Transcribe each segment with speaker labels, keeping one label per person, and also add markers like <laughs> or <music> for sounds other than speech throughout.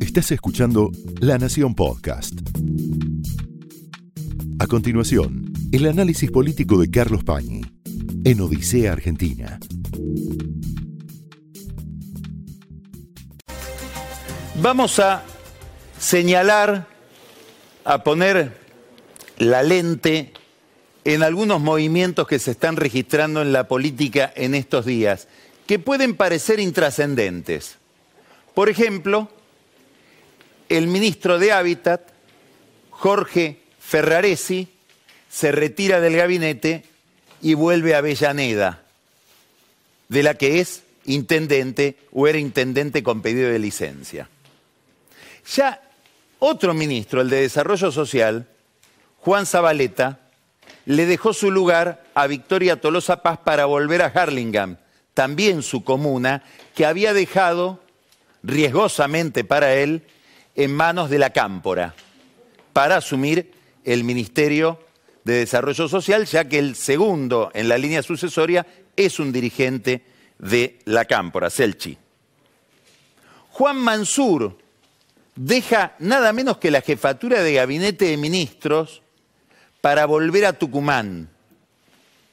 Speaker 1: Estás escuchando La Nación Podcast. A continuación, el análisis político de Carlos Pañi en Odisea Argentina.
Speaker 2: Vamos a señalar, a poner la lente en algunos movimientos que se están registrando en la política en estos días, que pueden parecer intrascendentes. Por ejemplo, el ministro de Hábitat, Jorge Ferraresi, se retira del gabinete y vuelve a Avellaneda, de la que es intendente o era intendente con pedido de licencia. Ya otro ministro, el de Desarrollo Social, Juan Zabaleta, le dejó su lugar a Victoria Tolosa Paz para volver a Harlingham, también su comuna, que había dejado riesgosamente para él en manos de la Cámpora, para asumir el Ministerio de Desarrollo Social, ya que el segundo en la línea sucesoria es un dirigente de la Cámpora, Selchi. Juan Mansur deja nada menos que la jefatura de gabinete de ministros para volver a Tucumán,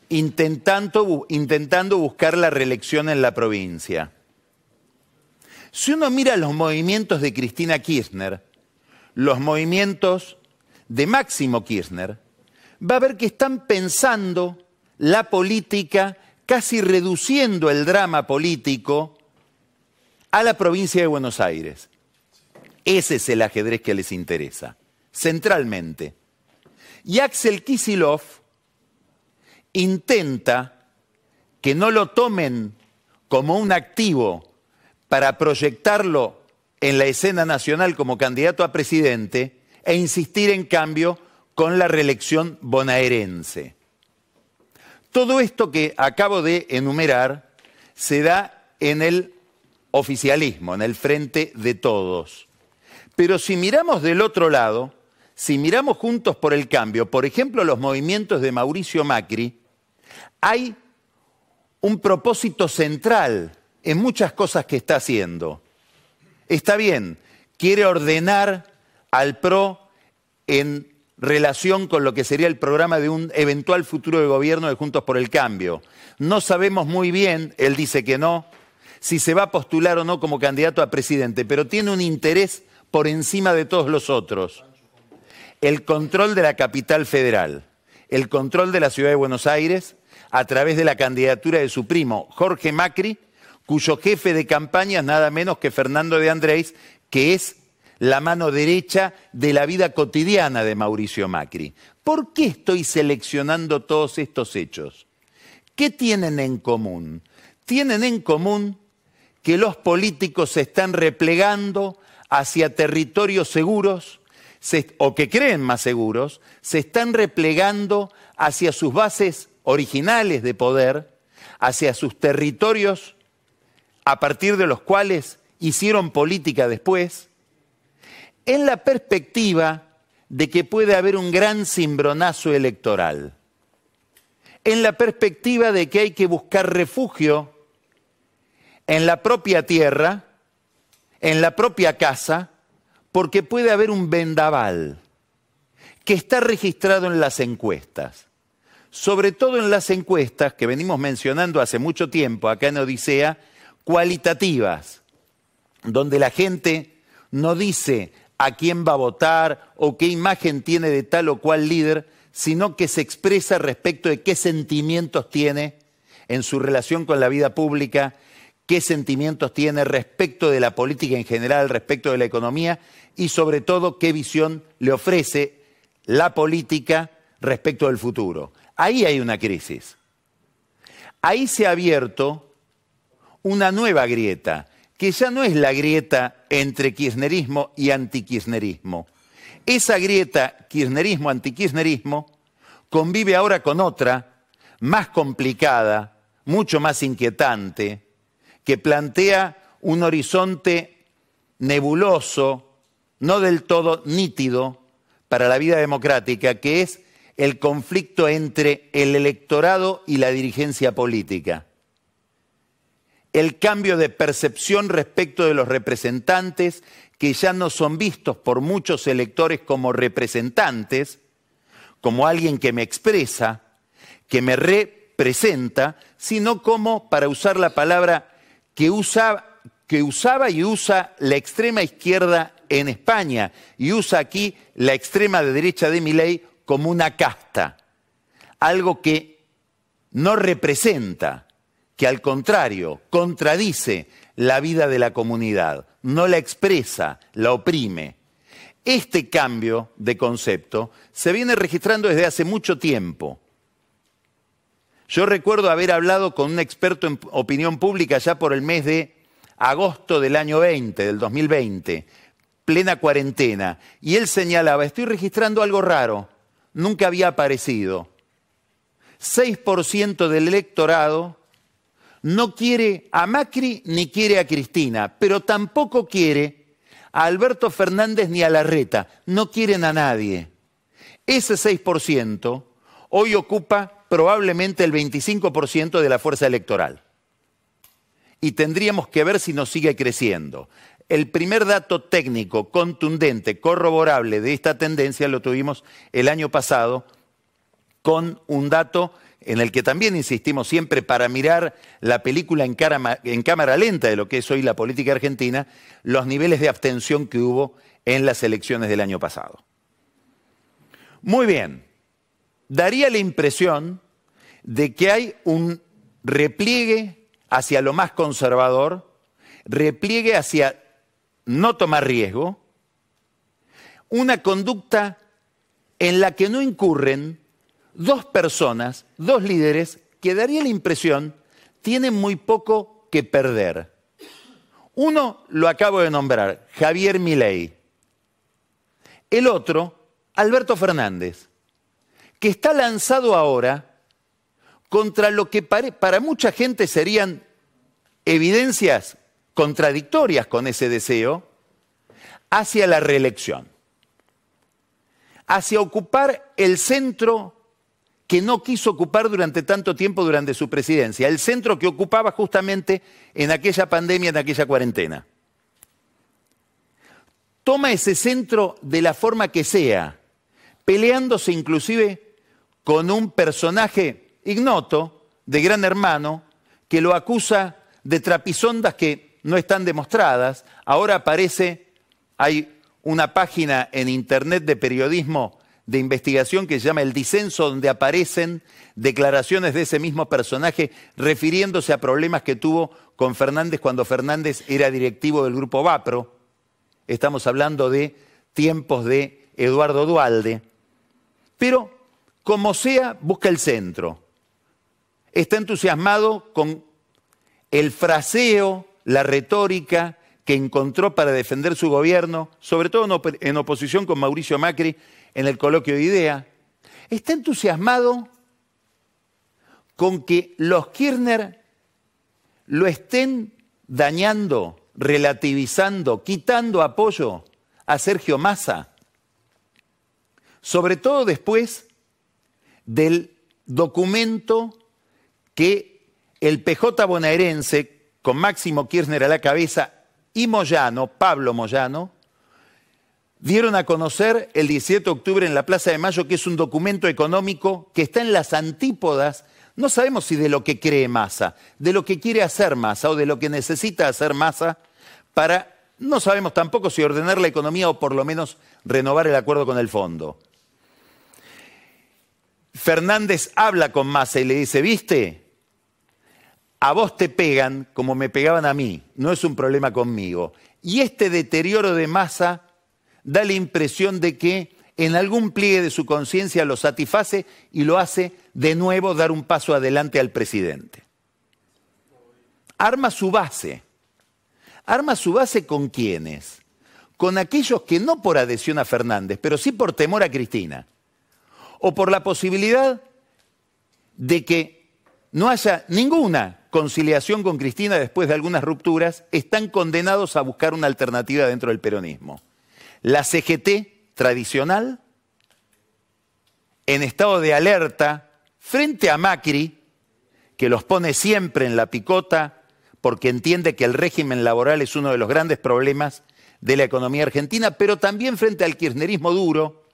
Speaker 2: intentando, intentando buscar la reelección en la provincia. Si uno mira los movimientos de Cristina Kirchner, los movimientos de Máximo Kirchner, va a ver que están pensando la política casi reduciendo el drama político a la provincia de Buenos Aires. Ese es el ajedrez que les interesa, centralmente. Y Axel Kisilov intenta que no lo tomen como un activo para proyectarlo en la escena nacional como candidato a presidente e insistir en cambio con la reelección bonaerense. Todo esto que acabo de enumerar se da en el oficialismo, en el frente de todos. Pero si miramos del otro lado, si miramos juntos por el cambio, por ejemplo, los movimientos de Mauricio Macri, hay un propósito central en muchas cosas que está haciendo. Está bien, quiere ordenar al PRO en relación con lo que sería el programa de un eventual futuro de gobierno de Juntos por el Cambio. No sabemos muy bien, él dice que no, si se va a postular o no como candidato a presidente, pero tiene un interés por encima de todos los otros el control de la capital federal, el control de la ciudad de Buenos Aires a través de la candidatura de su primo Jorge Macri, cuyo jefe de campaña es nada menos que Fernando de Andrés, que es la mano derecha de la vida cotidiana de Mauricio Macri. ¿Por qué estoy seleccionando todos estos hechos? ¿Qué tienen en común? Tienen en común que los políticos se están replegando hacia territorios seguros o que creen más seguros, se están replegando hacia sus bases originales de poder, hacia sus territorios a partir de los cuales hicieron política después, en la perspectiva de que puede haber un gran cimbronazo electoral, en la perspectiva de que hay que buscar refugio en la propia tierra, en la propia casa, porque puede haber un vendaval que está registrado en las encuestas, sobre todo en las encuestas que venimos mencionando hace mucho tiempo acá en Odisea, cualitativas, donde la gente no dice a quién va a votar o qué imagen tiene de tal o cual líder, sino que se expresa respecto de qué sentimientos tiene en su relación con la vida pública, qué sentimientos tiene respecto de la política en general, respecto de la economía y sobre todo qué visión le ofrece la política respecto del futuro. Ahí hay una crisis. Ahí se ha abierto una nueva grieta, que ya no es la grieta entre kirchnerismo y antikirchnerismo. Esa grieta kirchnerismo-antikirchnerismo convive ahora con otra, más complicada, mucho más inquietante, que plantea un horizonte nebuloso, no del todo nítido para la vida democrática, que es el conflicto entre el electorado y la dirigencia política. El cambio de percepción respecto de los representantes que ya no son vistos por muchos electores como representantes, como alguien que me expresa, que me representa, sino como, para usar la palabra que, usaba y usa la extrema izquierda en España y usa aquí la extrema derecha de mi ley como una casta, algo que no representa, que al contrario contradice la vida de la comunidad, no la expresa, la oprime. Este cambio de concepto se viene registrando desde hace mucho tiempo. Yo recuerdo haber hablado con un experto en opinión pública ya por el mes de agosto del año 20, del 2020, plena cuarentena, y él señalaba, estoy registrando algo raro, nunca había aparecido. 6% del electorado no quiere a Macri ni quiere a Cristina, pero tampoco quiere a Alberto Fernández ni a Larreta, no quieren a nadie. Ese 6% hoy ocupa probablemente el 25% de la fuerza electoral. Y tendríamos que ver si nos sigue creciendo. El primer dato técnico, contundente, corroborable de esta tendencia lo tuvimos el año pasado con un dato en el que también insistimos siempre para mirar la película en, cámara lenta de lo que es hoy la política argentina, los niveles de abstención que hubo en las elecciones del año pasado. Muy bien, daría la impresión de que hay un repliegue hacia lo más conservador, repliegue hacia no tomar riesgo, una conducta en la que no incurren dos personas, dos líderes, que daría la impresión tienen muy poco que perder. Uno lo acabo de nombrar, Javier Milei. El otro, Alberto Fernández, que está lanzado ahora contra lo que para mucha gente serían evidencias contradictorias con ese deseo hacia la reelección, hacia ocupar el centro que no quiso ocupar durante tanto tiempo durante su presidencia, el centro que ocupaba justamente en aquella pandemia, en aquella cuarentena. Toma ese centro de la forma que sea, peleándose inclusive con un personaje ignoto de Gran Hermano que lo acusa de trapisondas que no están demostradas. Ahora aparece, hay una página en Internet de periodismo de investigación que se llama El Disenso, donde aparecen declaraciones de ese mismo personaje refiriéndose a problemas que tuvo con Fernández cuando Fernández era directivo del grupo Vapro. Estamos hablando de tiempos de Eduardo Dualde. Pero, como sea, busca el centro. Está entusiasmado con el fraseo la retórica que encontró para defender su gobierno, sobre todo en oposición con Mauricio Macri en el coloquio de idea, está entusiasmado con que los Kirchner lo estén dañando, relativizando, quitando apoyo a Sergio Massa, sobre todo después del documento que el PJ bonaerense, con Máximo Kirchner a la cabeza y Moyano, Pablo Moyano, dieron a conocer el 17 de octubre en la Plaza de Mayo que es un documento económico que está en las antípodas, no sabemos si de lo que cree Massa, de lo que quiere hacer Massa o de lo que necesita hacer Massa para, no sabemos tampoco si ordenar la economía o por lo menos renovar el acuerdo con el fondo. Fernández habla con Massa y le dice, viste, a vos te pegan como me pegaban a mí, no es un problema conmigo. Y este deterioro de masa da la impresión de que en algún pliegue de su conciencia lo satisface y lo hace de nuevo dar un paso adelante al presidente. Arma su base. Arma su base con quiénes? Con aquellos que no por adhesión a Fernández, pero sí por temor a Cristina. O por la posibilidad de que no haya ninguna conciliación con Cristina después de algunas rupturas, están condenados a buscar una alternativa dentro del peronismo. La CGT tradicional, en estado de alerta, frente a Macri, que los pone siempre en la picota porque entiende que el régimen laboral es uno de los grandes problemas de la economía argentina, pero también frente al kirchnerismo duro,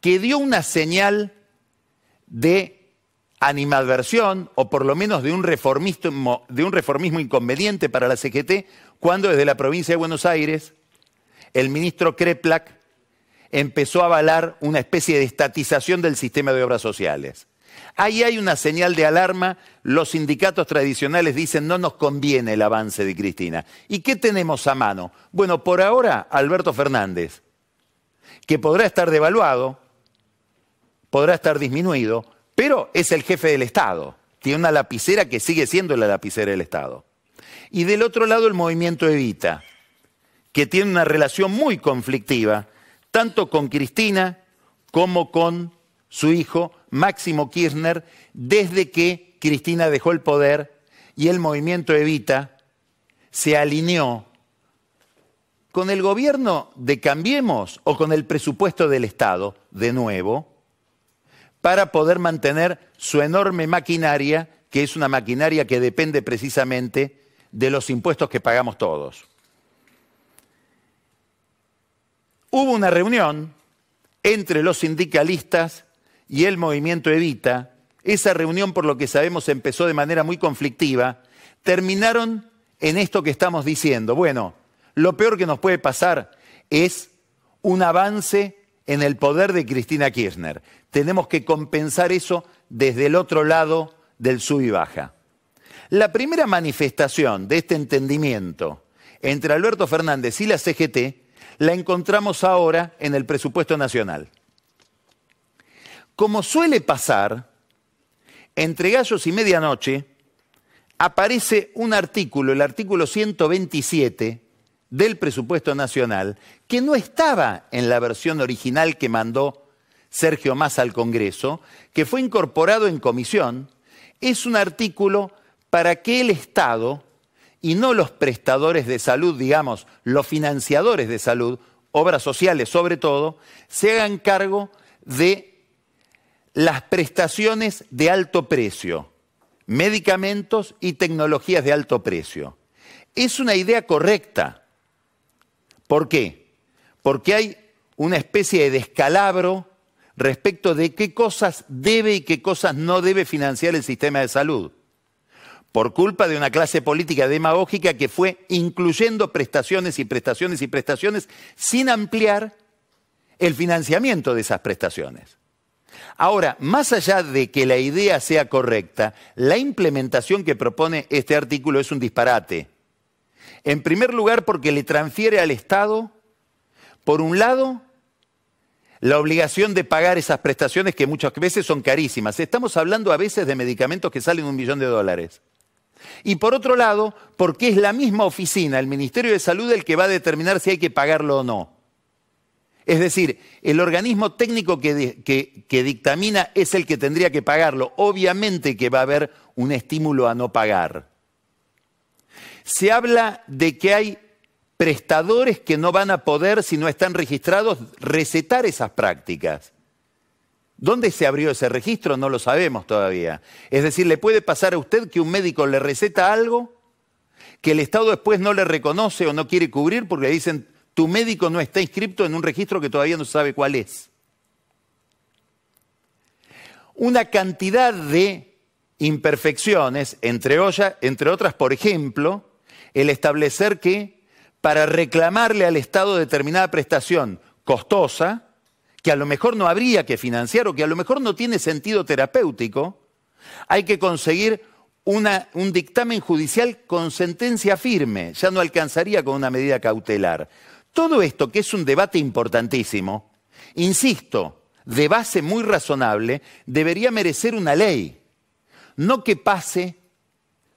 Speaker 2: que dio una señal de animadversión o por lo menos de un reformismo, de un reformismo inconveniente para la CGT cuando desde la provincia de Buenos Aires el ministro Kreplak empezó a avalar una especie de estatización del sistema de obras sociales. Ahí hay una señal de alarma. Los sindicatos tradicionales dicen no nos conviene el avance de Cristina. ¿Y qué tenemos a mano? Bueno, por ahora Alberto Fernández, que podrá estar devaluado, podrá estar disminuido, pero es el jefe del Estado. Tiene una lapicera que sigue siendo la lapicera del Estado. Y del otro lado el movimiento Evita, que tiene una relación muy conflictiva, tanto con Cristina como con su hijo Máximo Kirchner desde que Cristina dejó el poder y el movimiento Evita se alineó con el gobierno de Cambiemos o con el presupuesto del Estado, de nuevo, para poder mantener su enorme maquinaria, que es una maquinaria que depende precisamente de los impuestos que pagamos todos. Hubo una reunión entre los sindicalistas y el movimiento Evita, esa reunión, por lo que sabemos, empezó de manera muy conflictiva, terminaron en esto que estamos diciendo. Bueno, lo peor que nos puede pasar es un avance en el poder de Cristina Kirchner. Tenemos que compensar eso desde el otro lado del sub y baja. La primera manifestación de este entendimiento entre Alberto Fernández y la CGT la encontramos ahora en el presupuesto nacional. Como suele pasar, entre gallos y medianoche aparece un artículo, el artículo 127 del presupuesto nacional, que no estaba en la versión original que mandó Sergio Massa al Congreso, que fue incorporado en comisión, es un artículo para que el Estado y no los prestadores de salud, digamos, los financiadores de salud, obras sociales sobre todo, se hagan cargo de las prestaciones de alto precio, medicamentos y tecnologías de alto precio. Es una idea correcta. ¿Por qué? Porque hay una especie de descalabro respecto de qué cosas debe y qué cosas no debe financiar el sistema de salud. Por culpa de una clase política demagógica que fue incluyendo prestaciones y prestaciones y prestaciones sin ampliar el financiamiento de esas prestaciones. Ahora, más allá de que la idea sea correcta, la implementación que propone este artículo es un disparate. En primer lugar, porque le transfiere al Estado, por un lado, la obligación de pagar esas prestaciones que muchas veces son carísimas. Estamos hablando a veces de medicamentos que salen un millón de dólares. Y por otro lado, porque es la misma oficina, el Ministerio de Salud, el que va a determinar si hay que pagarlo o no. Es decir, el organismo técnico que, dictamina es el que tendría que pagarlo. Obviamente que va a haber un estímulo a no pagar. Se habla de que hay prestadores que no van a poder, si no están registrados, recetar esas prácticas. ¿Dónde se abrió ese registro? No lo sabemos todavía. Es decir, le puede pasar a usted que un médico le receta algo que el Estado después no le reconoce o no quiere cubrir porque le dicen tu médico no está inscrito en un registro que todavía no sabe cuál es. Una cantidad de imperfecciones, entre, entre otras, por ejemplo, el establecer que para reclamarle al Estado determinada prestación costosa, que a lo mejor no habría que financiar o que a lo mejor no tiene sentido terapéutico, hay que conseguir un dictamen judicial con sentencia firme, ya no alcanzaría con una medida cautelar. Todo esto, que es un debate importantísimo, insisto, de base muy razonable, debería merecer una ley, no que pase,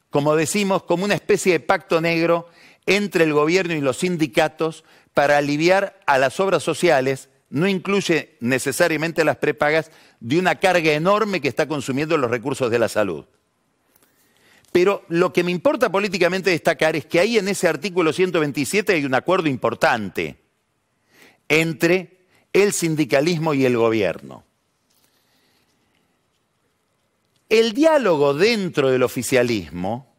Speaker 2: como decimos, como una especie de pacto negro entre el gobierno y los sindicatos para aliviar a las obras sociales, no incluye necesariamente las prepagas, de una carga enorme que está consumiendo los recursos de la salud. Pero lo que me importa políticamente destacar es que ahí en ese artículo 127 hay un acuerdo importante entre el sindicalismo y el gobierno. El diálogo dentro del oficialismo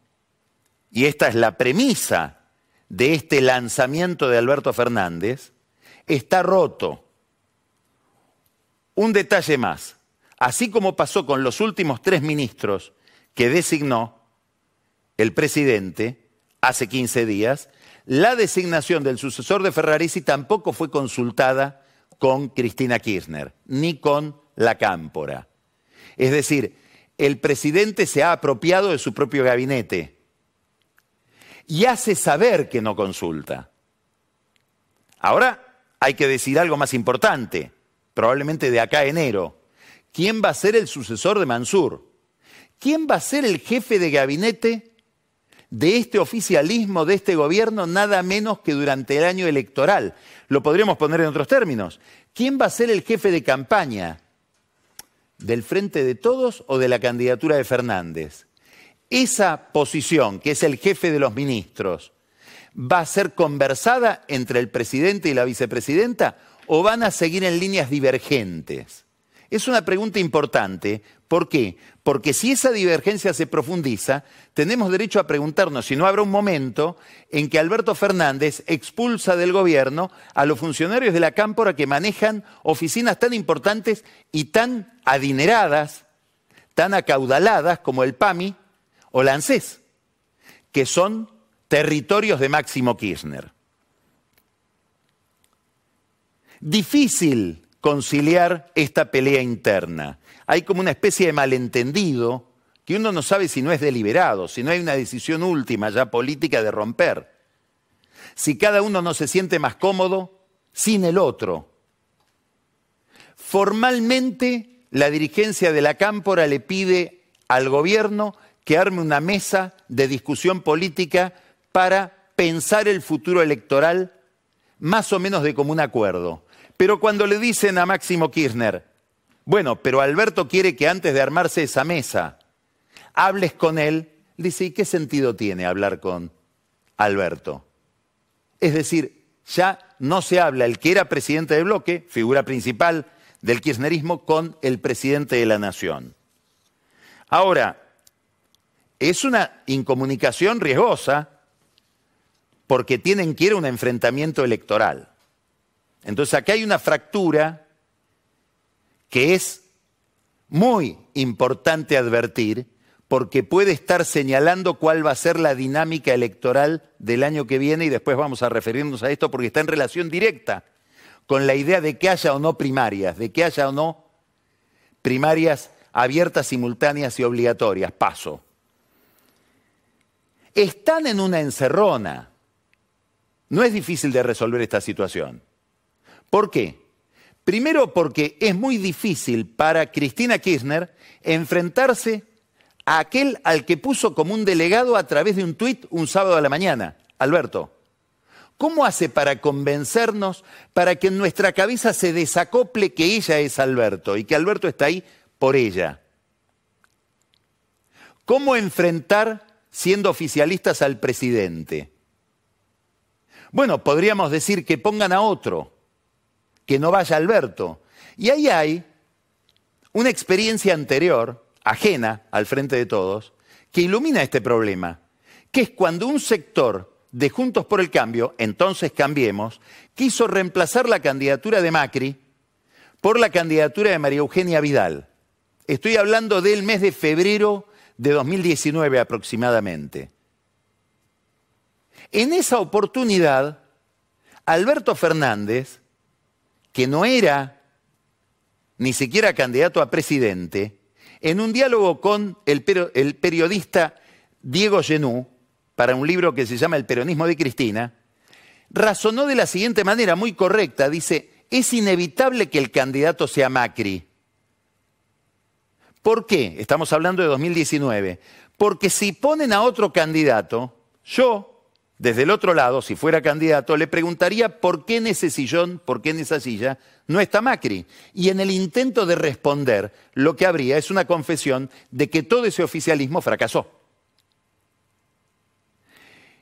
Speaker 2: y esta es la premisa de este lanzamiento de Alberto Fernández, está roto. Un detalle más, así como pasó con los últimos tres ministros que designó el presidente hace 15 días, la designación del sucesor de Ferraresi tampoco fue consultada con Cristina Kirchner, ni con la Cámpora. Es decir, el presidente se ha apropiado de su propio gabinete y hace saber que no consulta. Ahora hay que decir algo más importante, probablemente de acá a enero. ¿Quién va a ser el sucesor de Mansur? ¿Quién va a ser el jefe de gabinete de este oficialismo, de este gobierno, nada menos que durante el año electoral? Lo podríamos poner en otros términos. ¿Quién va a ser el jefe de campaña? ¿Del Frente de Todos o de la candidatura de Fernández? Esa posición, que es el jefe de los ministros, ¿va a ser conversada entre el presidente y la vicepresidenta o van a seguir en líneas divergentes? Es una pregunta importante. ¿Por qué? Porque si esa divergencia se profundiza, tenemos derecho a preguntarnos si no habrá un momento en que Alberto Fernández expulsa del gobierno a los funcionarios de la Cámpora que manejan oficinas tan importantes y tan adineradas, tan acaudaladas como el PAMI o la ANSES, que son territorios de Máximo Kirchner. Difícil conciliar esta pelea interna. Hay como una especie de malentendido que uno no sabe si no es deliberado, si no hay una decisión última ya política de romper. Si cada uno no se siente más cómodo sin el otro. Formalmente, la dirigencia de la Cámpora le pide al gobierno que arme una mesa de discusión política para pensar el futuro electoral más o menos de común acuerdo. Pero cuando le dicen a Máximo Kirchner, bueno, pero Alberto quiere que antes de armarse esa mesa hables con él, dice, ¿y qué sentido tiene hablar con Alberto? Es decir, ya no se habla el que era presidente del bloque, figura principal del kirchnerismo, con el presidente de la nación. Ahora, es una incomunicación riesgosa porque tienen que ir a un enfrentamiento electoral. Entonces acá hay una fractura que es muy importante advertir porque puede estar señalando cuál va a ser la dinámica electoral del año que viene y después vamos a referirnos a esto porque está en relación directa con la idea de que haya o no primarias, de que haya o no primarias abiertas, simultáneas y obligatorias. Paso. Están en una encerrona. No es difícil de resolver esta situación. ¿Por qué? Primero porque es muy difícil para Cristina Kirchner enfrentarse a aquel al que puso como un delegado a través de un tuit un sábado a la mañana, Alberto. ¿Cómo hace para convencernos, para que en nuestra cabeza se desacople que ella es Alberto y que Alberto está ahí por ella? ¿Cómo enfrentar siendo oficialistas al presidente? Bueno, podríamos decir que pongan a otro que no vaya Alberto. Y ahí hay una experiencia anterior, ajena al frente de todos, que ilumina este problema, que es cuando un sector de Juntos por el Cambio, entonces cambiemos, quiso reemplazar la candidatura de Macri por la candidatura de María Eugenia Vidal. Estoy hablando del mes de febrero de 2019 aproximadamente. En esa oportunidad, Alberto Fernández que no era ni siquiera candidato a presidente, en un diálogo con el, periodista Diego Genú, para un libro que se llama El peronismo de Cristina, razonó de la siguiente manera, muy correcta, dice, es inevitable que el candidato sea Macri. ¿Por qué? Estamos hablando de 2019. Porque si ponen a otro candidato, yo, desde el otro lado, si fuera candidato, le preguntaría por qué en ese sillón, por qué en esa silla no está Macri. Y en el intento de responder, lo que habría es una confesión de que todo ese oficialismo fracasó.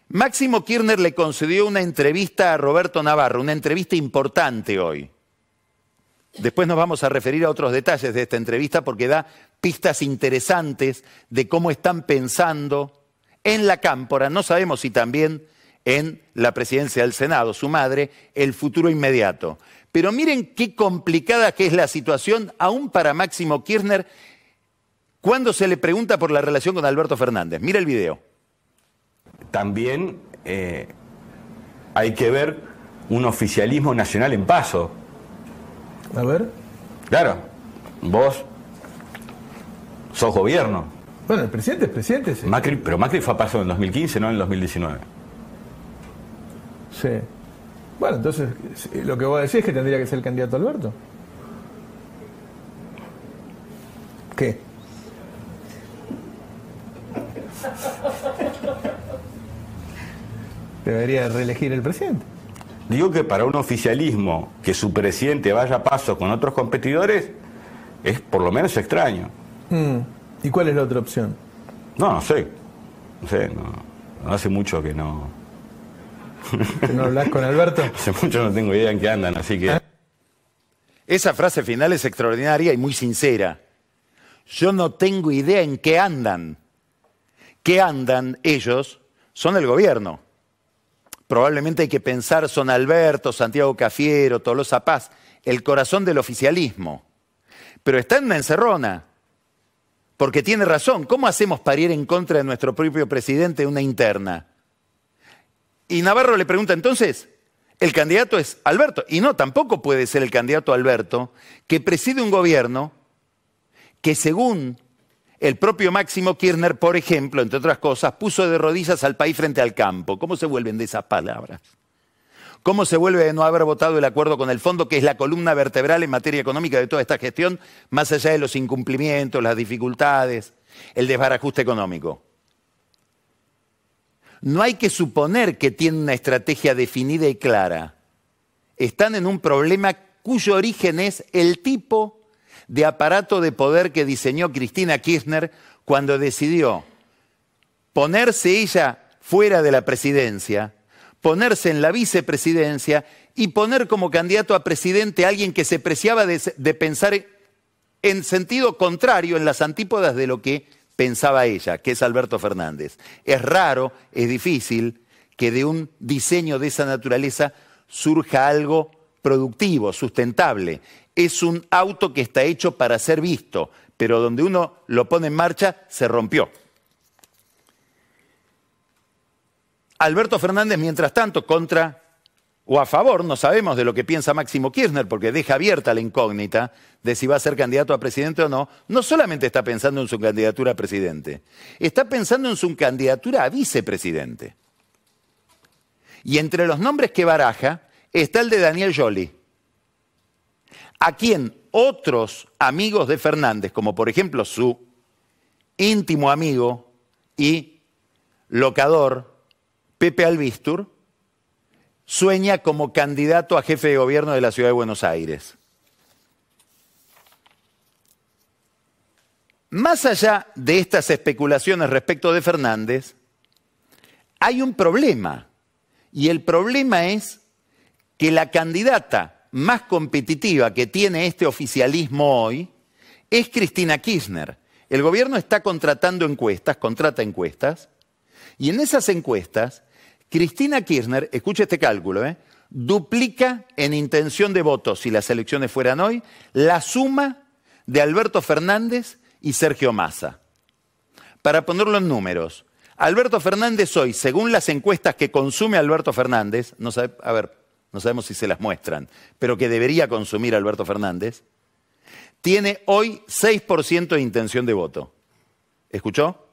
Speaker 2: Máximo Kirchner le concedió una entrevista a Roberto Navarro, una entrevista importante hoy. Después nos vamos a referir a otros detalles de esta entrevista porque da pistas interesantes de cómo están pensando en la cámpora, no sabemos si también en la presidencia del Senado, su madre, el futuro inmediato. Pero miren qué complicada que es la situación, aún para Máximo Kirchner, cuando se le pregunta por la relación con Alberto Fernández. Mira el video.
Speaker 3: También eh, hay que ver un oficialismo nacional en paso.
Speaker 4: A ver.
Speaker 3: Claro, vos sos gobierno.
Speaker 4: Bueno, el presidente es presidente. Sí.
Speaker 3: Macri, pero Macri fue a paso en 2015, no en 2019.
Speaker 4: Sí. Bueno, entonces lo que vos decís es que tendría que ser el candidato Alberto. ¿Qué? Debería reelegir el presidente.
Speaker 3: Digo que para un oficialismo que su presidente vaya a paso con otros competidores es por lo menos extraño.
Speaker 4: Mm. ¿Y cuál es la otra opción?
Speaker 3: No, no sé. No sé, no, no hace mucho que no.
Speaker 4: ¿Que no hablas con Alberto? <laughs>
Speaker 3: hace mucho no tengo idea en qué andan, así que.
Speaker 2: Esa frase final es extraordinaria y muy sincera. Yo no tengo idea en qué andan. ¿Qué andan ellos? Son el gobierno. Probablemente hay que pensar, son Alberto, Santiago Cafiero, Tolosa Paz, el corazón del oficialismo. Pero está en una encerrona. Porque tiene razón, ¿cómo hacemos para ir en contra de nuestro propio presidente una interna? Y Navarro le pregunta entonces, el candidato es Alberto. Y no, tampoco puede ser el candidato Alberto, que preside un gobierno que según el propio Máximo Kirchner, por ejemplo, entre otras cosas, puso de rodillas al país frente al campo. ¿Cómo se vuelven de esas palabras? ¿Cómo se vuelve de no haber votado el acuerdo con el fondo, que es la columna vertebral en materia económica de toda esta gestión, más allá de los incumplimientos, las dificultades, el desbarajuste económico? No hay que suponer que tienen una estrategia definida y clara. Están en un problema cuyo origen es el tipo de aparato de poder que diseñó Cristina Kirchner cuando decidió ponerse ella fuera de la presidencia ponerse en la vicepresidencia y poner como candidato a presidente a alguien que se preciaba de, pensar en sentido contrario, en las antípodas de lo que pensaba ella, que es Alberto Fernández. Es raro, es difícil que de un diseño de esa naturaleza surja algo productivo, sustentable. Es un auto que está hecho para ser visto, pero donde uno lo pone en marcha, se rompió. Alberto Fernández, mientras tanto, contra o a favor, no sabemos de lo que piensa Máximo Kirchner, porque deja abierta la incógnita de si va a ser candidato a presidente o no, no solamente está pensando en su candidatura a presidente, está pensando en su candidatura a vicepresidente. Y entre los nombres que baraja está el de Daniel Joly, a quien otros amigos de Fernández, como por ejemplo su íntimo amigo y locador, Pepe Albistur sueña como candidato a jefe de gobierno de la ciudad de Buenos Aires. Más allá de estas especulaciones respecto de Fernández, hay un problema. Y el problema es que la candidata más competitiva que tiene este oficialismo hoy es Cristina Kirchner. El gobierno está contratando encuestas, contrata encuestas, y en esas encuestas Cristina Kirchner, escuche este cálculo, ¿eh? duplica en intención de votos, si las elecciones fueran hoy, la suma de Alberto Fernández y Sergio Massa. Para ponerlo en números, Alberto Fernández hoy, según las encuestas que consume Alberto Fernández, no a ver, no sabemos si se las muestran, pero que debería consumir Alberto Fernández, tiene hoy 6% de intención de voto. ¿Escuchó?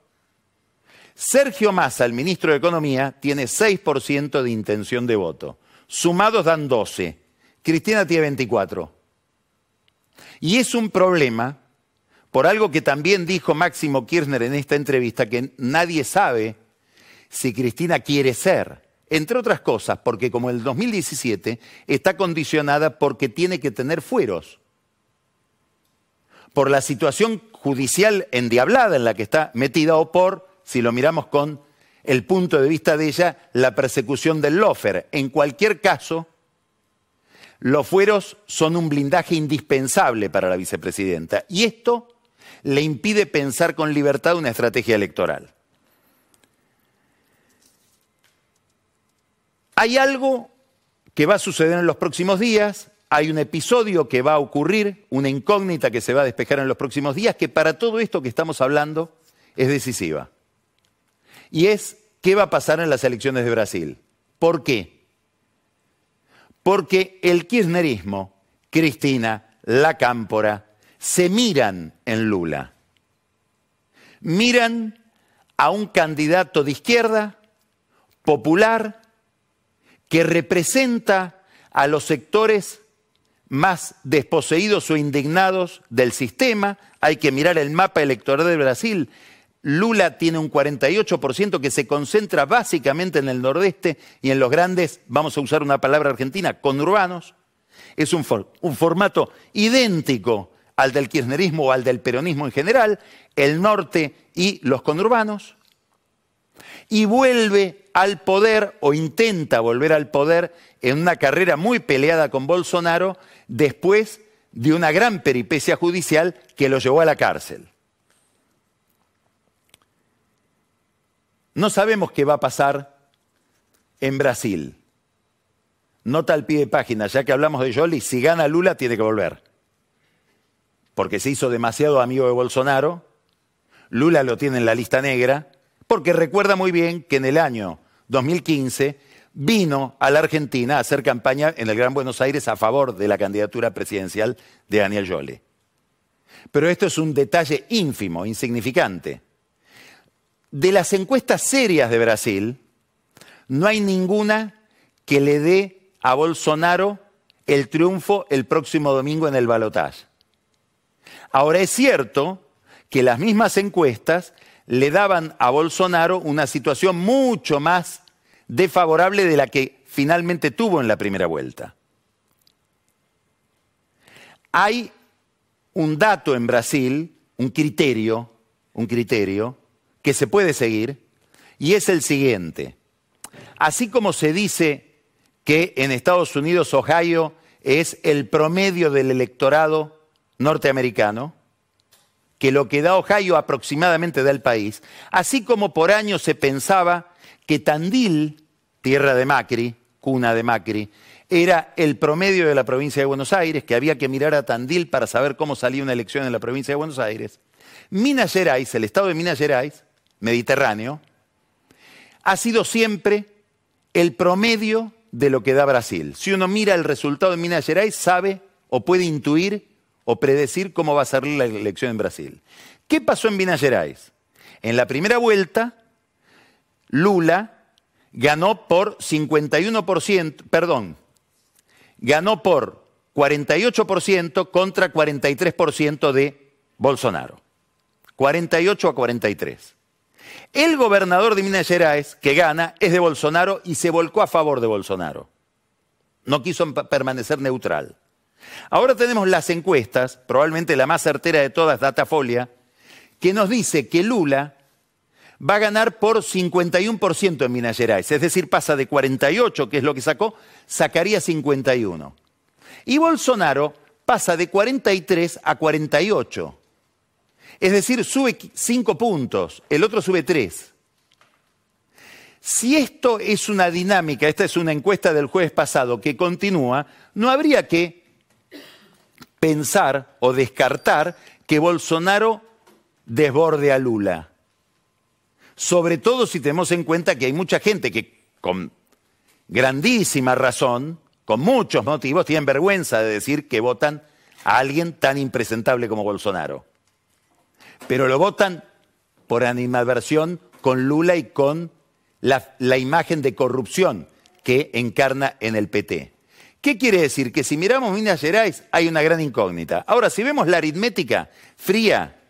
Speaker 2: Sergio Massa, el ministro de Economía, tiene 6% de intención de voto. Sumados dan 12. Cristina tiene 24. Y es un problema por algo que también dijo Máximo Kirchner en esta entrevista, que nadie sabe si Cristina quiere ser. Entre otras cosas, porque como el 2017 está condicionada porque tiene que tener fueros. Por la situación judicial endiablada en la que está metida o por si lo miramos con el punto de vista de ella, la persecución del lofer. En cualquier caso, los fueros son un blindaje indispensable para la vicepresidenta y esto le impide pensar con libertad una estrategia electoral. Hay algo que va a suceder en los próximos días, hay un episodio que va a ocurrir, una incógnita que se va a despejar en los próximos días, que para todo esto que estamos hablando es decisiva. Y es qué va a pasar en las elecciones de Brasil. ¿Por qué? Porque el kirchnerismo, Cristina, la Cámpora, se miran en Lula. Miran a un candidato de izquierda, popular, que representa a los sectores más desposeídos o indignados del sistema. Hay que mirar el mapa electoral de Brasil. Lula tiene un 48% que se concentra básicamente en el nordeste y en los grandes, vamos a usar una palabra argentina, conurbanos. Es un, un formato idéntico al del kirchnerismo o al del peronismo en general, el norte y los conurbanos. Y vuelve al poder o intenta volver al poder en una carrera muy peleada con Bolsonaro después de una gran peripecia judicial que lo llevó a la cárcel. No sabemos qué va a pasar en Brasil. Nota al pie de página, ya que hablamos de Jolie, si gana Lula tiene que volver. Porque se hizo demasiado amigo de Bolsonaro. Lula lo tiene en la lista negra, porque recuerda muy bien que en el año 2015 vino a la Argentina a hacer campaña en el Gran Buenos Aires a favor de la candidatura presidencial de Daniel Jolie. Pero esto es un detalle ínfimo, insignificante. De las encuestas serias de Brasil, no hay ninguna que le dé a Bolsonaro el triunfo el próximo domingo en el balotaje. Ahora es cierto que las mismas encuestas le daban a Bolsonaro una situación mucho más desfavorable de la que finalmente tuvo en la primera vuelta. Hay un dato en Brasil, un criterio, un criterio que se puede seguir, y es el siguiente. Así como se dice que en Estados Unidos Ohio es el promedio del electorado norteamericano, que lo que da Ohio aproximadamente da el país, así como por años se pensaba que Tandil, tierra de Macri, cuna de Macri, era el promedio de la provincia de Buenos Aires, que había que mirar a Tandil para saber cómo salía una elección en la provincia de Buenos Aires. Minas Gerais, el estado de Minas Gerais, Mediterráneo, ha sido siempre el promedio de lo que da Brasil. Si uno mira el resultado de Minas Gerais, sabe o puede intuir o predecir cómo va a salir la elección en Brasil. ¿Qué pasó en Minas Gerais? En la primera vuelta, Lula ganó por 51%, perdón, ganó por 48% contra 43% de Bolsonaro. 48 a 43. El gobernador de Minas Gerais, que gana, es de Bolsonaro y se volcó a favor de Bolsonaro. No quiso permanecer neutral. Ahora tenemos las encuestas, probablemente la más certera de todas, Datafolia, que nos dice que Lula va a ganar por 51% en Minas Gerais, es decir, pasa de 48, que es lo que sacó, sacaría 51. Y Bolsonaro pasa de 43 a 48. Es decir, sube cinco puntos, el otro sube tres. Si esto es una dinámica, esta es una encuesta del jueves pasado que continúa, no habría que pensar o descartar que Bolsonaro desborde a Lula. Sobre todo si tenemos en cuenta que hay mucha gente que con grandísima razón, con muchos motivos, tienen vergüenza de decir que votan a alguien tan impresentable como Bolsonaro pero lo votan por animadversión con Lula y con la, la, imagen de corrupción que encarna en el PT. ¿Qué quiere decir? Que si miramos Minas Gerais hay una gran incógnita. Ahora, si vemos la aritmética fría,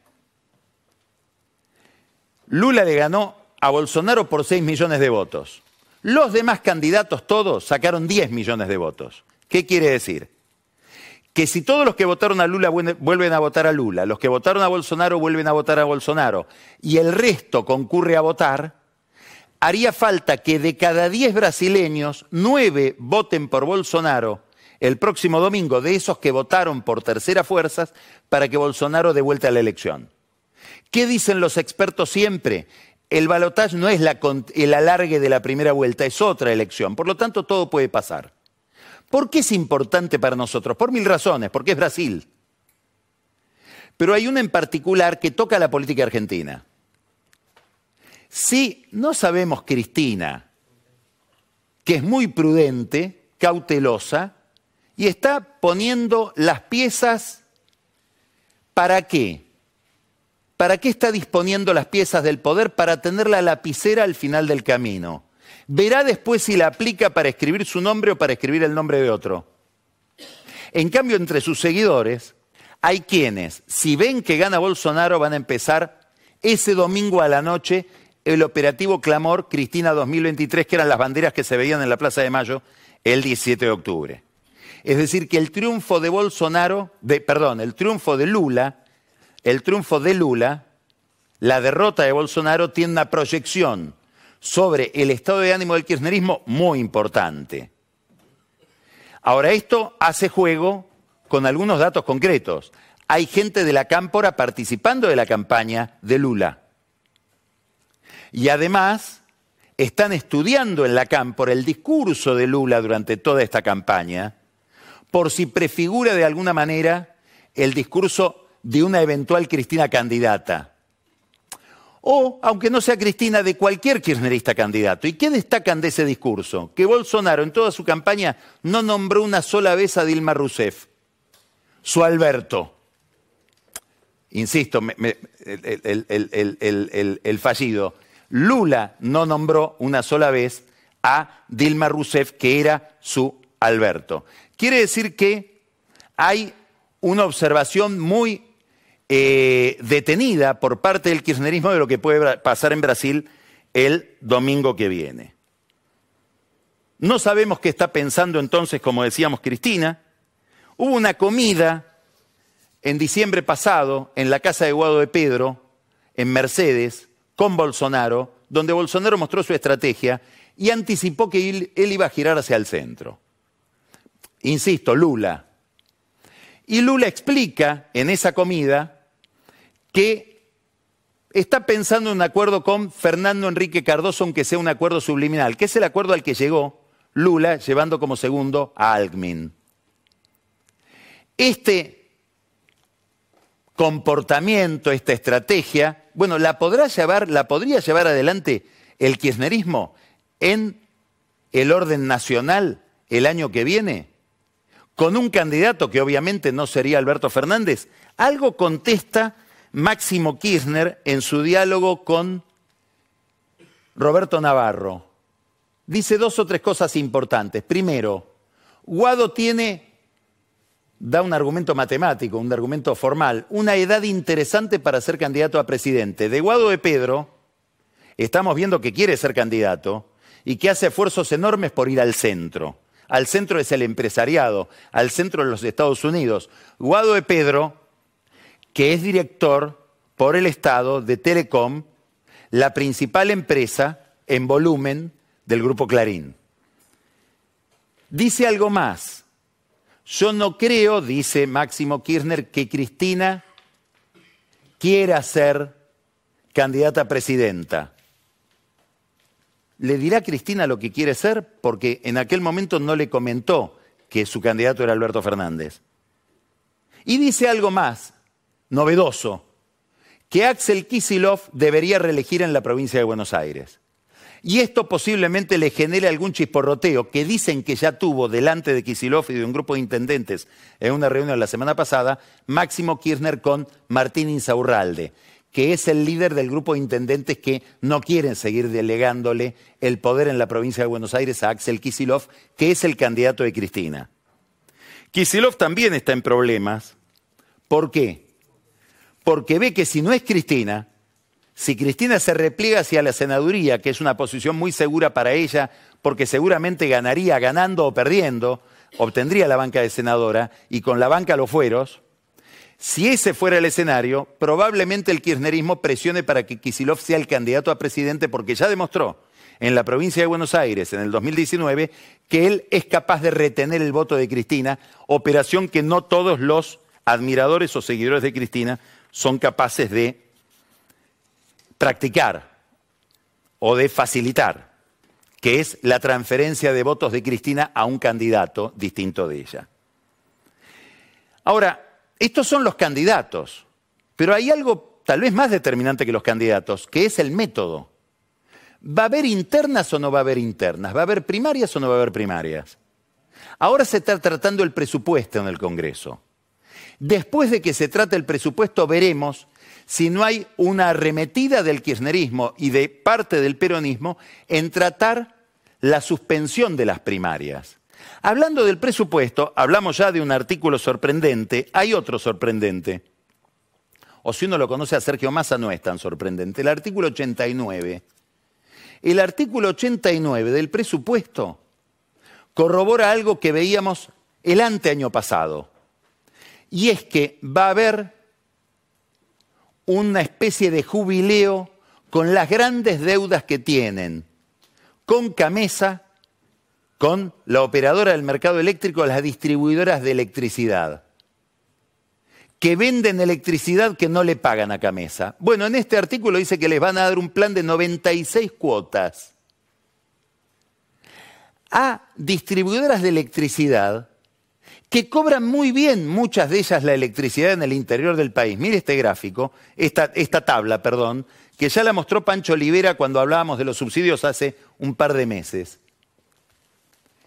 Speaker 2: Lula le ganó a Bolsonaro por 6 millones de votos. Los demás candidatos todos sacaron 10 millones de votos. ¿Qué quiere decir? Que si todos los que votaron a Lula vuelven a votar a Lula, los que votaron a Bolsonaro vuelven a votar a Bolsonaro, y el resto concurre a votar, haría falta que de cada 10 brasileños, 9 voten por Bolsonaro el próximo domingo, de esos que votaron por tercera fuerzas, para que Bolsonaro dé vuelta a la elección. ¿Qué dicen los expertos siempre? el balotaje no es la el alargue de la primera vuelta, es otra elección. Por lo tanto, todo puede pasar. ¿Por qué es importante para nosotros? Por mil razones, porque es Brasil. Pero hay una en particular que toca la política argentina. Si no sabemos Cristina, que es muy prudente, cautelosa, y está poniendo las piezas para qué? ¿Para qué está disponiendo las piezas del poder? Para tener la lapicera al final del camino. Verá después si la aplica para escribir su nombre o para escribir el nombre de otro. En cambio, entre sus seguidores hay quienes, si ven que gana Bolsonaro, van a empezar ese domingo a la noche el operativo Clamor Cristina 2023, que eran las banderas que se veían en la Plaza de Mayo el 17 de octubre. Es decir, que el triunfo de Bolsonaro, de, perdón, el triunfo de Lula, el triunfo de Lula, la derrota de Bolsonaro tiene una proyección sobre el estado de ánimo del kirchnerismo muy importante. Ahora, esto hace juego con algunos datos concretos. Hay gente de la cámpora participando de la campaña de Lula. Y además están estudiando en la cámpora el discurso de Lula durante toda esta campaña, por si prefigura de alguna manera el discurso de una eventual Cristina candidata. O, aunque no sea Cristina, de cualquier kirchnerista candidato. ¿Y qué destacan de ese discurso? Que Bolsonaro en toda su campaña no nombró una sola vez a Dilma Rousseff, su Alberto. Insisto, el fallido Lula no nombró una sola vez a Dilma Rousseff, que era su Alberto. Quiere decir que hay una observación muy eh, detenida por parte del kirchnerismo de lo que puede pasar en Brasil el domingo que viene. No sabemos qué está pensando entonces, como decíamos Cristina. Hubo una comida en diciembre pasado en la casa de Guado de Pedro, en Mercedes, con Bolsonaro, donde Bolsonaro mostró su estrategia y anticipó que él, iba a girar hacia el centro. Insisto, Lula. Y Lula explica en esa comida que está pensando en un acuerdo con Fernando Enrique Cardoso, aunque sea un acuerdo subliminal, que es el acuerdo al que llegó Lula llevando como segundo a Alckmin. Este comportamiento, esta estrategia, bueno, ¿la, podrá llevar, ¿la podría llevar adelante el kirchnerismo en el orden nacional el año que viene? Con un candidato que obviamente no sería Alberto Fernández. Algo contesta Máximo Kirchner en su diálogo con Roberto Navarro. Dice dos o tres cosas importantes. Primero, Guado tiene da un argumento matemático, un argumento formal, una edad interesante para ser candidato a presidente. De Guado de Pedro, estamos viendo que quiere ser candidato y que hace esfuerzos enormes por ir al centro. Al centro es el empresariado, al centro de los Estados Unidos. Guado de Pedro, que es director por el Estado de Telecom, la principal empresa en volumen del Grupo Clarín. Dice algo más yo no creo, dice Máximo Kirchner, que Cristina quiera ser candidata a presidenta. ¿Le dirá a Cristina lo que quiere ser? Porque en aquel momento no le comentó que su candidato era Alberto Fernández. Y dice algo más, novedoso, que Axel Kisilov debería reelegir en la provincia de Buenos Aires. Y esto posiblemente le genere algún chisporroteo que dicen que ya tuvo delante de Kisilov y de un grupo de intendentes en una reunión la semana pasada, Máximo Kirchner con Martín Insaurralde, que es el líder del grupo de intendentes que no quieren seguir delegándole el poder en la provincia de Buenos Aires a Axel Kisilov, que es el candidato de Cristina. Kisilov también está en problemas. ¿Por qué? Porque ve que si no es Cristina, si Cristina se repliega hacia la senaduría, que es una posición muy segura para ella, porque seguramente ganaría ganando o perdiendo, obtendría la banca de senadora y con la banca los fueros, si ese fuera el escenario, probablemente el kirchnerismo presione para que Kisilov sea el candidato a presidente porque ya demostró en la provincia de Buenos Aires en el 2019 que él es capaz de retener el voto de Cristina, operación que no todos los admiradores o seguidores de Cristina son capaces de practicar. o de facilitar, que es la transferencia de votos de Cristina a un candidato distinto de ella. Ahora, estos son los candidatos, pero hay algo tal vez más determinante que los candidatos, que es el método. ¿Va a haber internas o no va a haber internas? ¿Va a haber primarias o no va a haber primarias? Ahora se está tratando el presupuesto en el Congreso. Después de que se trate el presupuesto veremos si no hay una arremetida del kirchnerismo y de parte del peronismo en tratar la suspensión de las primarias. Hablando del presupuesto, hablamos ya de un artículo sorprendente, hay otro sorprendente. O si uno lo conoce a Sergio Massa no es tan sorprendente. El artículo 89. El artículo 89 del presupuesto corrobora algo que veíamos el anteaño pasado. Y es que va a haber una especie de jubileo con las grandes deudas que tienen, con Camesa, con la operadora del mercado eléctrico, las distribuidoras de electricidad, que venden electricidad que no le pagan a Camesa. Bueno, en este artículo dice que les van a dar un plan de 96 cuotas a distribuidoras de electricidad que cobran muy bien, muchas de ellas, la electricidad en el interior del país. Mire este gráfico, esta, esta tabla, perdón, que ya la mostró Pancho Olivera cuando hablábamos de los subsidios hace un par de meses.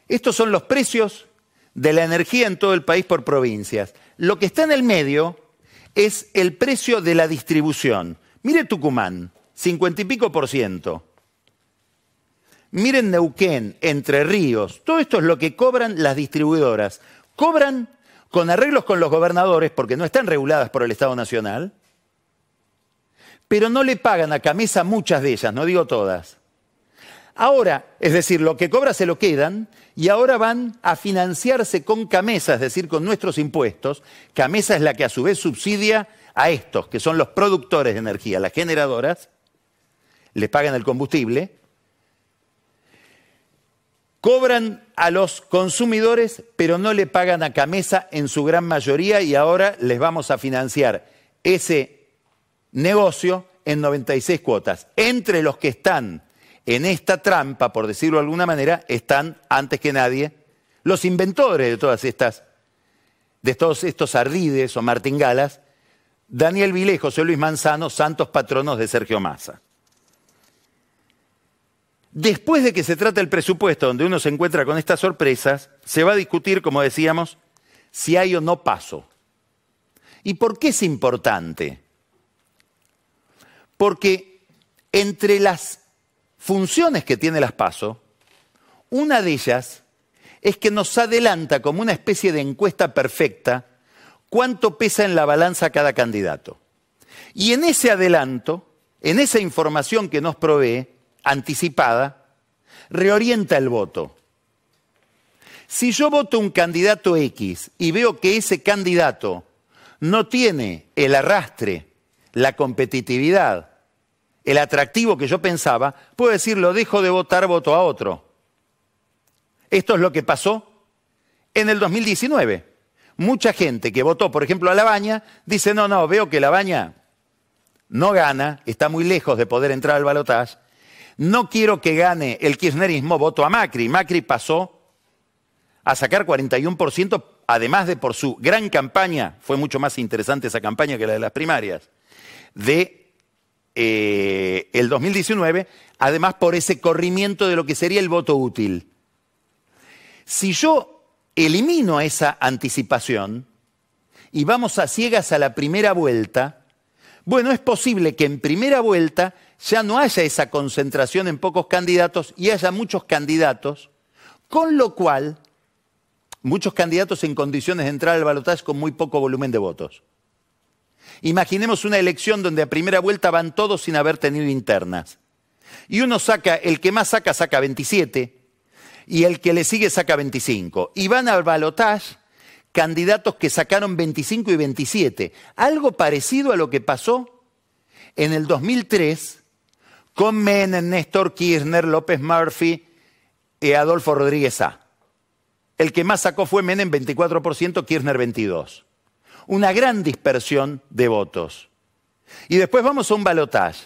Speaker 2: Estos son los precios de la energía en todo el país por provincias. Lo que está en el medio es el precio de la distribución. Mire Tucumán, cincuenta y pico por ciento. Miren Neuquén, Entre Ríos, todo esto es lo que cobran las distribuidoras. Cobran con arreglos con los gobernadores porque no están reguladas por el Estado Nacional, pero no le pagan a Camesa muchas de ellas, no digo todas. Ahora, es decir, lo que cobra se lo quedan y ahora van a financiarse con Camesa, es decir, con nuestros impuestos. Camesa es la que a su vez subsidia a estos, que son los productores de energía, las generadoras, les pagan el combustible, Cobran a los consumidores, pero no le pagan a Camesa en su gran mayoría y ahora les vamos a financiar ese negocio en 96 cuotas. Entre los que están en esta trampa, por decirlo de alguna manera, están, antes que nadie, los inventores de todas estas, de todos estos ardides o martingalas, Daniel Vilé, José Luis Manzano, santos patronos de Sergio Massa. Después de que se trata el presupuesto, donde uno se encuentra con estas sorpresas, se va a discutir, como decíamos, si hay o no paso. ¿Y por qué es importante? Porque entre las funciones que tiene las PASO, una de ellas es que nos adelanta como una especie de encuesta perfecta cuánto pesa en la balanza cada candidato. Y en ese adelanto, en esa información que nos provee, anticipada, reorienta el voto. Si yo voto un candidato X y veo que ese candidato no tiene el arrastre, la competitividad, el atractivo que yo pensaba, puedo decir, lo dejo de votar, voto a otro. Esto es lo que pasó en el 2019. Mucha gente que votó, por ejemplo, a La Baña, dice, no, no, veo que La Baña no gana, está muy lejos de poder entrar al balotaje, no quiero que gane el kirchnerismo, voto a Macri. Macri pasó a sacar 41%, además de por su gran campaña, fue mucho más interesante esa campaña que la de las primarias, de eh, el 2019, además por ese corrimiento de lo que sería el voto útil. Si yo elimino esa anticipación y vamos a ciegas a la primera vuelta, bueno, es posible que en primera vuelta ya no haya esa concentración en pocos candidatos y haya muchos candidatos, con lo cual muchos candidatos en condiciones de entrar al balotaje con muy poco volumen de votos. Imaginemos una elección donde a primera vuelta van todos sin haber tenido internas. Y uno saca, el que más saca saca 27 y el que le sigue saca 25. Y van al balotaje candidatos que sacaron 25 y 27. Algo parecido a lo que pasó en el 2003 con Menem, Néstor Kirchner, López Murphy y Adolfo Rodríguez A. El que más sacó fue Menem 24%, Kirchner 22%. Una gran dispersión de votos. Y después vamos a un balotaje,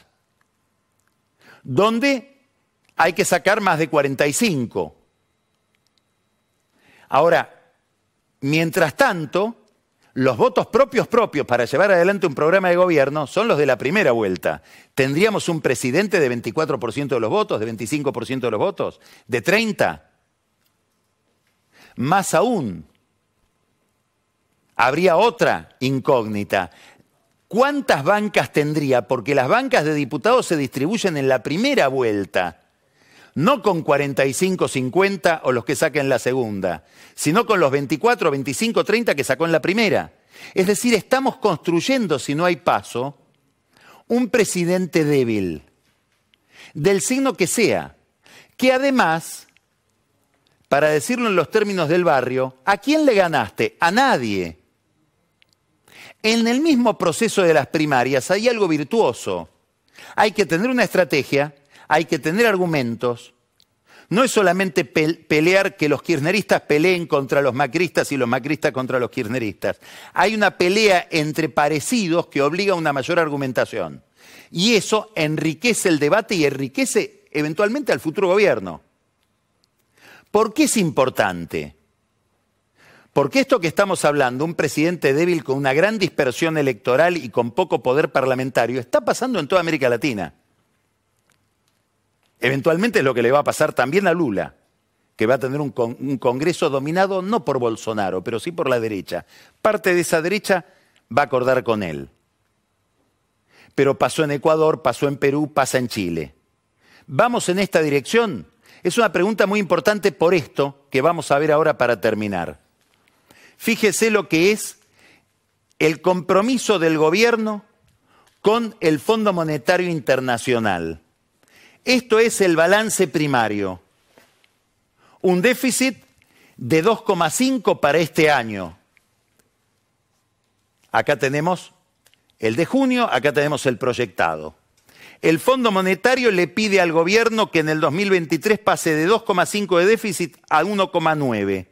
Speaker 2: donde hay que sacar más de 45. Ahora, mientras tanto, los votos propios propios para llevar adelante un programa de gobierno son los de la primera vuelta. ¿Tendríamos un presidente de 24% de los votos, de 25% de los votos, de 30%? Más aún, habría otra incógnita. ¿Cuántas bancas tendría? Porque las bancas de diputados se distribuyen en la primera vuelta no con 45, 50 o los que saquen la segunda, sino con los 24, 25, 30 que sacó en la primera. Es decir, estamos construyendo, si no hay paso, un presidente débil, del signo que sea, que además, para decirlo en los términos del barrio, ¿a quién le ganaste? A nadie. En el mismo proceso de las primarias hay algo virtuoso. Hay que tener una estrategia hay que tener argumentos. No es solamente pelear que los kirchneristas peleen contra los macristas y los macristas contra los kirchneristas. Hay una pelea entre parecidos que obliga a una mayor argumentación. Y eso enriquece el debate y enriquece eventualmente al futuro gobierno. ¿Por qué es importante? Porque esto que estamos hablando, un presidente débil con una gran dispersión electoral y con poco poder parlamentario, está pasando en toda América Latina. Eventualmente es lo que le va a pasar también a Lula, que va a tener un, Congreso dominado no por Bolsonaro, pero sí por la derecha. Parte de esa derecha va a acordar con él. Pero pasó en Ecuador, pasó en Perú, pasa en Chile. ¿Vamos en esta dirección? Es una pregunta muy importante por esto que vamos a ver ahora para terminar. Fíjese lo que es el compromiso del gobierno con el Fondo Monetario Internacional. Esto es el balance primario. Un déficit de 2,5 para este año. Acá tenemos el de junio, acá tenemos el proyectado. El Fondo Monetario le pide al gobierno que en el 2023 pase de 2,5 de déficit a 1,9.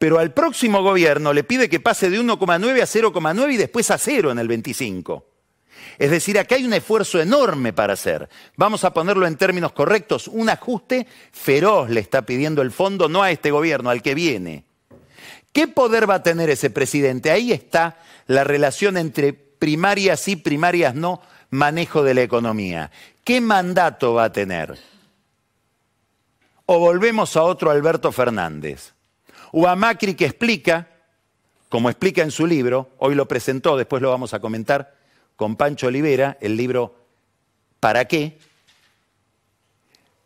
Speaker 2: Pero al próximo gobierno le pide que pase de 1,9 a 0,9 y después a 0 en el 25. Es decir, acá hay un esfuerzo enorme para hacer. Vamos a ponerlo en términos correctos. Un ajuste feroz le está pidiendo el fondo, no a este gobierno, al que viene. ¿Qué poder va a tener ese presidente? Ahí está la relación entre primarias y primarias no, manejo de la economía. ¿Qué mandato va a tener? O volvemos a otro Alberto Fernández. O a Macri que explica, como explica en su libro, hoy lo presentó, después lo vamos a comentar, con Pancho Olivera, el libro ¿Para qué?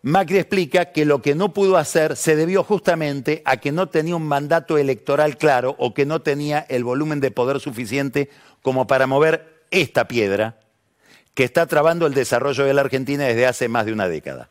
Speaker 2: Macri explica que lo que no pudo hacer se debió justamente a que no tenía un mandato electoral claro o que no tenía el volumen de poder suficiente como para mover esta piedra que está trabando el desarrollo de la Argentina desde hace más de una década.